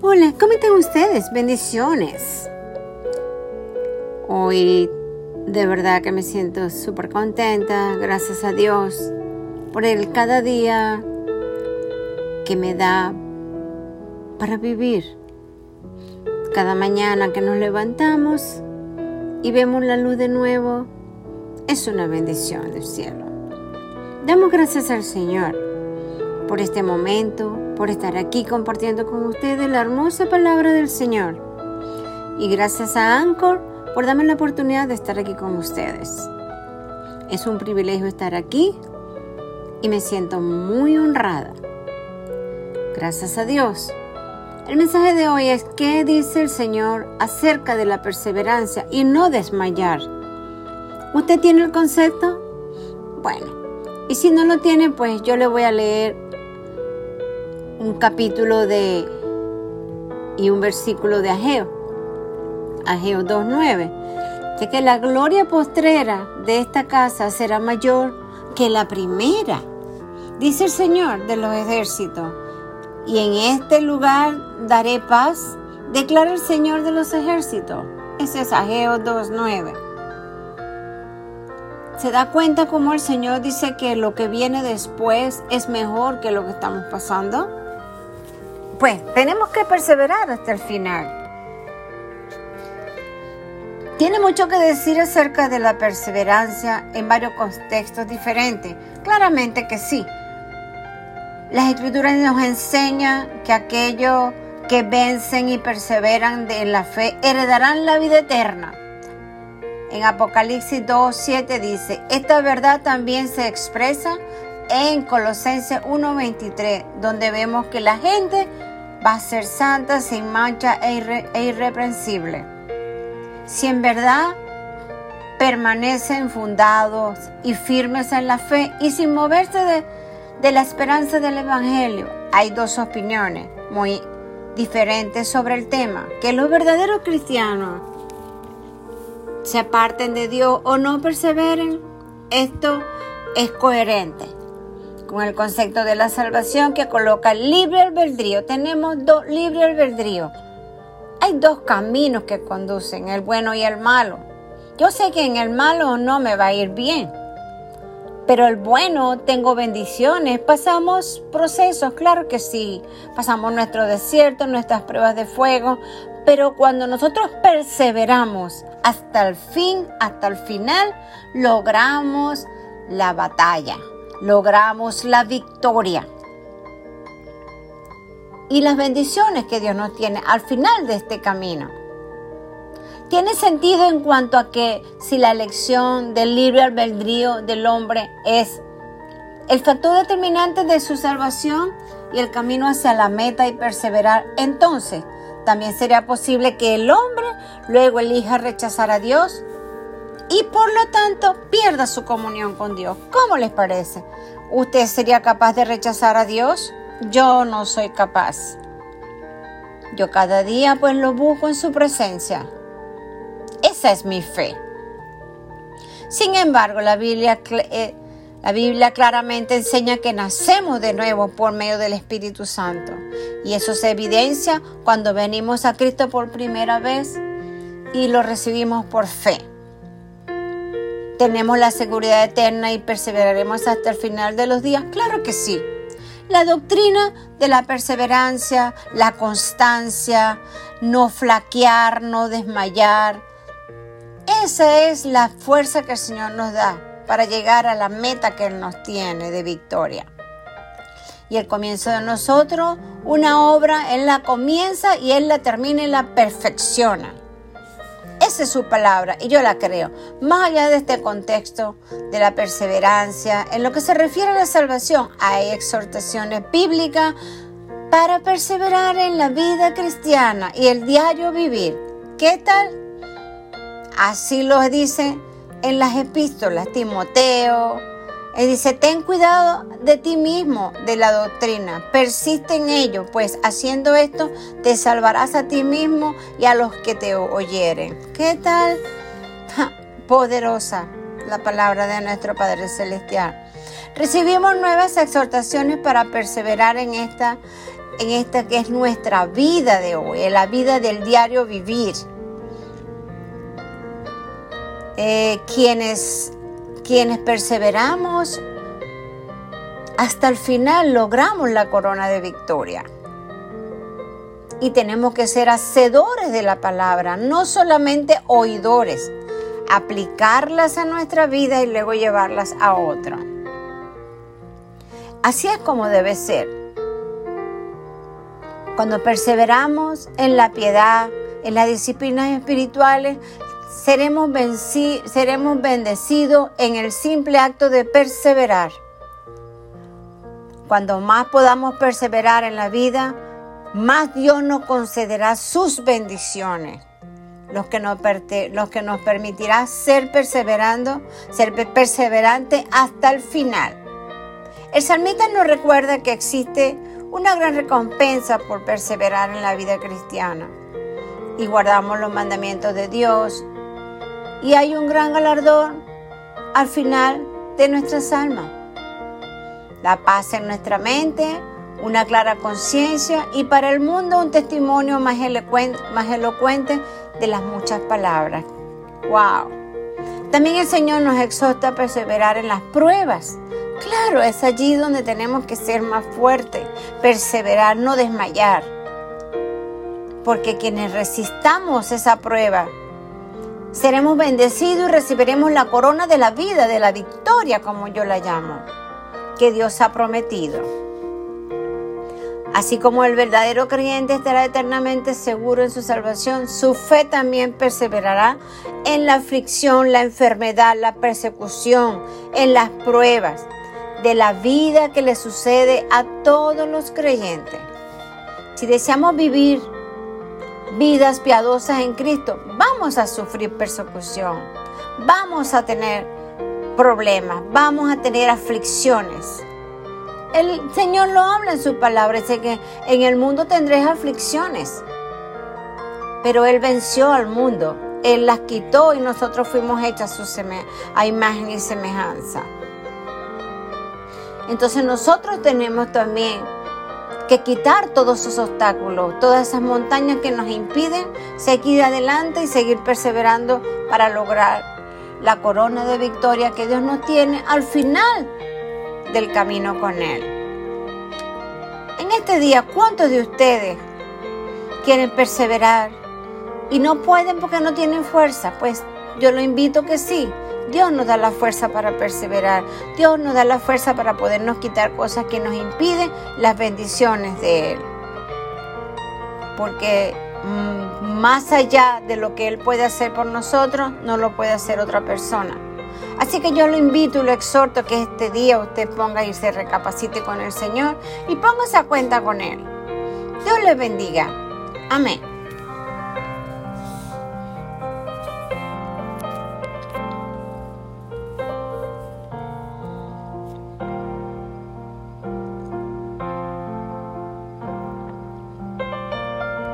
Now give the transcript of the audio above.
Hola, ¿cómo están ustedes? Bendiciones. Hoy de verdad que me siento súper contenta, gracias a Dios, por el cada día que me da para vivir. Cada mañana que nos levantamos y vemos la luz de nuevo, es una bendición del cielo. Damos gracias al Señor por este momento, por estar aquí compartiendo con ustedes la hermosa palabra del Señor. Y gracias a Anchor por darme la oportunidad de estar aquí con ustedes. Es un privilegio estar aquí y me siento muy honrada. Gracias a Dios. El mensaje de hoy es qué dice el Señor acerca de la perseverancia y no desmayar. ¿Usted tiene el concepto? Bueno, y si no lo tiene, pues yo le voy a leer un capítulo de y un versículo de Ageo. Ageo 2.9. De que la gloria postrera de esta casa será mayor que la primera. Dice el Señor de los ejércitos. Y en este lugar daré paz, declara el Señor de los ejércitos. Ese es Ageo 2.9. ¿Se da cuenta cómo el Señor dice que lo que viene después es mejor que lo que estamos pasando? Pues tenemos que perseverar hasta el final. Tiene mucho que decir acerca de la perseverancia en varios contextos diferentes. Claramente que sí. Las escrituras nos enseñan que aquellos que vencen y perseveran en la fe heredarán la vida eterna. En Apocalipsis 2.7 dice, esta verdad también se expresa en Colosenses 1.23, donde vemos que la gente va a ser santa, sin mancha e, irre, e irreprensible. Si en verdad permanecen fundados y firmes en la fe y sin moverse de, de la esperanza del Evangelio, hay dos opiniones muy diferentes sobre el tema, que los verdaderos cristianos se aparten de Dios o no perseveren, esto es coherente con el concepto de la salvación que coloca libre albedrío. Tenemos dos libre albedrío. Hay dos caminos que conducen, el bueno y el malo. Yo sé que en el malo no me va a ir bien, pero el bueno tengo bendiciones, pasamos procesos, claro que sí, pasamos nuestro desierto, nuestras pruebas de fuego, pero cuando nosotros perseveramos hasta el fin, hasta el final, logramos la batalla logramos la victoria. Y las bendiciones que Dios nos tiene al final de este camino. Tiene sentido en cuanto a que si la elección del libre albedrío del hombre es el factor determinante de su salvación y el camino hacia la meta y perseverar, entonces también sería posible que el hombre luego elija rechazar a Dios y por lo tanto pierda su comunión con Dios. ¿Cómo les parece? ¿Usted sería capaz de rechazar a Dios? Yo no soy capaz. Yo cada día pues lo busco en su presencia. Esa es mi fe. Sin embargo, la Biblia, eh, la Biblia claramente enseña que nacemos de nuevo por medio del Espíritu Santo. Y eso se evidencia cuando venimos a Cristo por primera vez y lo recibimos por fe tenemos la seguridad eterna y perseveraremos hasta el final de los días? Claro que sí. La doctrina de la perseverancia, la constancia, no flaquear, no desmayar. Esa es la fuerza que el Señor nos da para llegar a la meta que Él nos tiene de victoria. Y el comienzo de nosotros, una obra, Él la comienza y Él la termina y la perfecciona. Su palabra y yo la creo. Más allá de este contexto de la perseverancia, en lo que se refiere a la salvación, hay exhortaciones bíblicas para perseverar en la vida cristiana y el diario vivir. ¿Qué tal? Así lo dice en las epístolas Timoteo, él dice, ten cuidado de ti mismo, de la doctrina, persiste en ello, pues haciendo esto te salvarás a ti mismo y a los que te oyeren. ¿Qué tal? poderosa la palabra de nuestro Padre Celestial. Recibimos nuevas exhortaciones para perseverar en esta en esta que es nuestra vida de hoy, la vida del diario vivir. Eh, quienes, quienes perseveramos hasta el final logramos la corona de victoria. Y tenemos que ser hacedores de la palabra, no solamente oidores, aplicarlas a nuestra vida y luego llevarlas a otro. Así es como debe ser. Cuando perseveramos en la piedad, en las disciplinas espirituales, seremos, bendecidos en el simple acto de perseverar. Cuando más podamos perseverar en la vida, más Dios nos concederá sus bendiciones, los que nos, los que nos permitirá ser perseverando, ser perseverante hasta el final. El salmista nos recuerda que existe una gran recompensa por perseverar en la vida cristiana y guardamos los mandamientos de Dios y hay un gran galardón al final de nuestras almas la paz en nuestra mente, una clara conciencia y para el mundo un testimonio más elocuente, de las muchas palabras. ¡Wow! También el Señor nos exhorta a perseverar en las pruebas. Claro, es allí donde tenemos que ser más fuertes, perseverar, no desmayar. Porque quienes resistamos esa prueba, seremos bendecidos y recibiremos la corona de la vida, de la victoria, como yo la llamo que Dios ha prometido. Así como el verdadero creyente estará eternamente seguro en su salvación, su fe también perseverará en la aflicción, la enfermedad, la persecución, en las pruebas de la vida que le sucede a todos los creyentes. Si deseamos vivir vidas piadosas en Cristo, vamos a sufrir persecución, vamos a tener problemas, vamos a tener aflicciones. El Señor lo habla en su palabra, dice que en el mundo tendréis aflicciones. Pero Él venció al mundo, Él las quitó y nosotros fuimos hechas a imagen y semejanza. Entonces nosotros tenemos también que quitar todos esos obstáculos, todas esas montañas que nos impiden seguir adelante y seguir perseverando para lograr la corona de victoria que Dios nos tiene al final del camino con Él. En este día, ¿cuántos de ustedes quieren perseverar y no pueden porque no tienen fuerza? Pues yo lo invito que sí. Dios nos da la fuerza para perseverar. Dios nos da la fuerza para podernos quitar cosas que nos impiden las bendiciones de Él. Porque Mm, más allá de lo que Él puede hacer por nosotros, no lo puede hacer otra persona. Así que yo lo invito y lo exhorto que este día usted ponga y se recapacite con el Señor y póngase a cuenta con Él. Dios le bendiga. Amén.